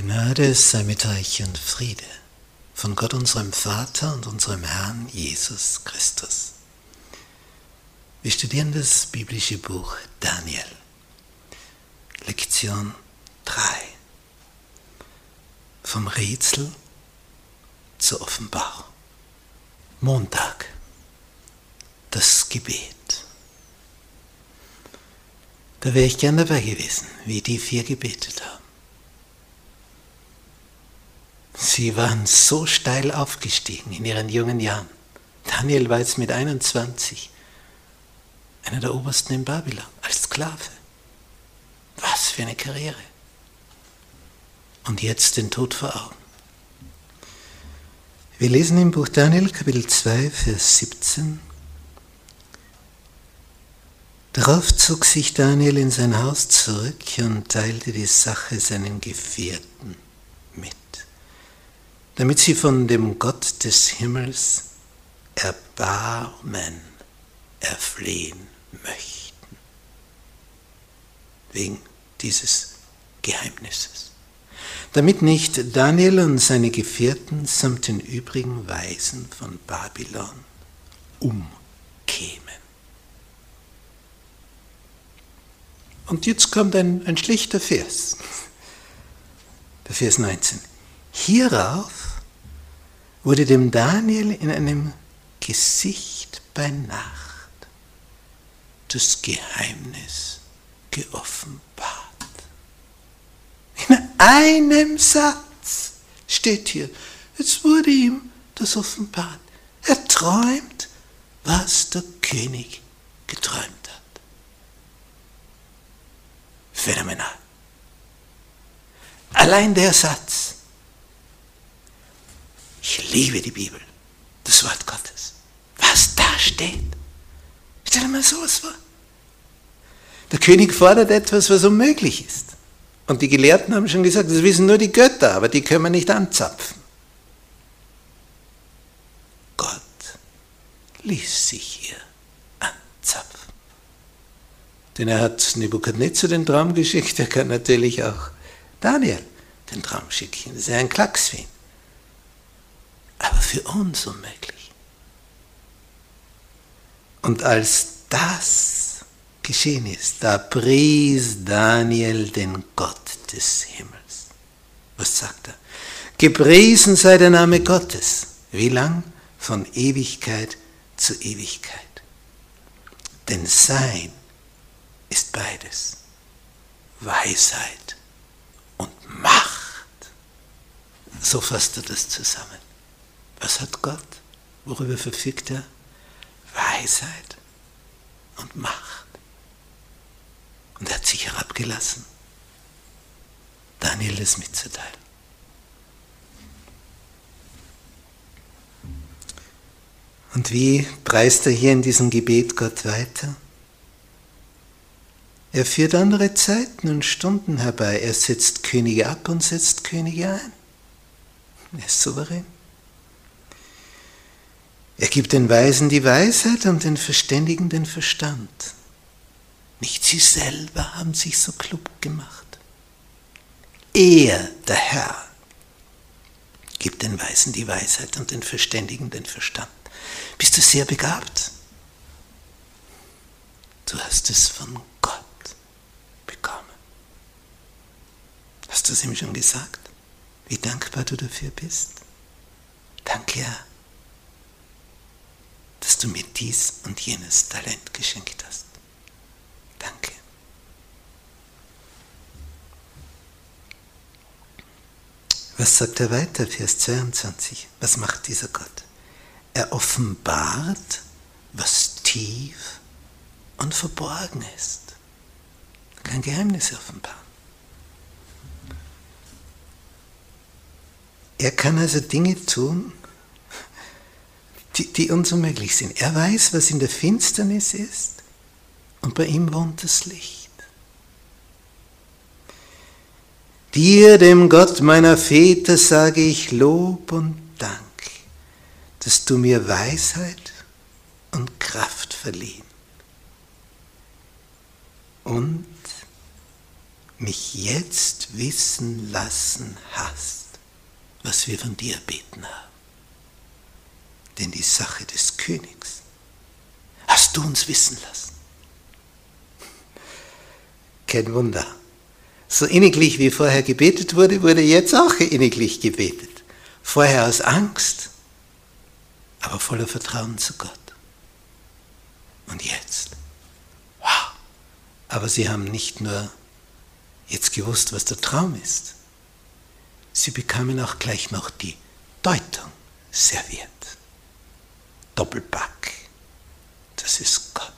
Gnade sei mit euch und Friede von Gott unserem Vater und unserem Herrn Jesus Christus. Wir studieren das biblische Buch Daniel, Lektion 3. Vom Rätsel zur Offenbarung. Montag, das Gebet. Da wäre ich gern dabei gewesen, wie die vier gebetet haben. Sie waren so steil aufgestiegen in ihren jungen Jahren. Daniel war jetzt mit 21 einer der Obersten in Babylon als Sklave. Was für eine Karriere. Und jetzt den Tod vor Augen. Wir lesen im Buch Daniel Kapitel 2, Vers 17. Darauf zog sich Daniel in sein Haus zurück und teilte die Sache seinen Gefährten mit damit sie von dem Gott des Himmels Erbarmen erflehen möchten. Wegen dieses Geheimnisses. Damit nicht Daniel und seine Gefährten samt den übrigen Weisen von Babylon umkämen. Und jetzt kommt ein, ein schlichter Vers. Der Vers 19. Hierauf wurde dem Daniel in einem Gesicht bei Nacht das Geheimnis geoffenbart. In einem Satz steht hier, es wurde ihm das offenbart. Er träumt, was der König geträumt hat. Phänomenal. Allein der Satz liebe die Bibel, das Wort Gottes. Was da steht. Stell dir mal sowas vor. Der König fordert etwas, was unmöglich ist. Und die Gelehrten haben schon gesagt, das wissen nur die Götter, aber die können wir nicht anzapfen. Gott ließ sich hier anzapfen. Denn er hat Nebukadnezar den Traum geschickt, er kann natürlich auch Daniel den Traum schicken. Das ist ja ein Klacks ihn aber für uns unmöglich. Und als das geschehen ist, da pries Daniel den Gott des Himmels. Was sagt er? Gepriesen sei der Name Gottes. Wie lang? Von Ewigkeit zu Ewigkeit. Denn sein ist beides. Weisheit und Macht. So fasst er das zusammen. Was hat Gott? Worüber verfügt er? Weisheit und Macht. Und er hat sich herabgelassen, Daniel es mitzuteilen. Und wie preist er hier in diesem Gebet Gott weiter? Er führt andere Zeiten und Stunden herbei. Er setzt Könige ab und setzt Könige ein. Er ist souverän. Er gibt den Weisen die Weisheit und den Verständigen den Verstand. Nicht sie selber haben sich so klug gemacht. Er, der Herr, gibt den Weisen die Weisheit und den Verständigen den Verstand. Bist du sehr begabt? Du hast es von Gott bekommen. Hast du es ihm schon gesagt? Wie dankbar du dafür bist? Danke, Herr dass du mir dies und jenes Talent geschenkt hast. Danke. Was sagt er weiter, Vers 22? Was macht dieser Gott? Er offenbart, was tief und verborgen ist. Kein Geheimnis offenbaren. Er kann also Dinge tun, die, die uns unmöglich sind. Er weiß, was in der Finsternis ist und bei ihm wohnt das Licht. Dir, dem Gott meiner Väter, sage ich Lob und Dank, dass du mir Weisheit und Kraft verliehen und mich jetzt wissen lassen hast, was wir von dir beten haben. Denn die Sache des Königs hast du uns wissen lassen. Kein Wunder. So inniglich wie vorher gebetet wurde, wurde jetzt auch inniglich gebetet. Vorher aus Angst, aber voller Vertrauen zu Gott. Und jetzt. Wow. Aber sie haben nicht nur jetzt gewusst, was der Traum ist. Sie bekamen auch gleich noch die Deutung serviert. Doppelpack. Das ist Gott.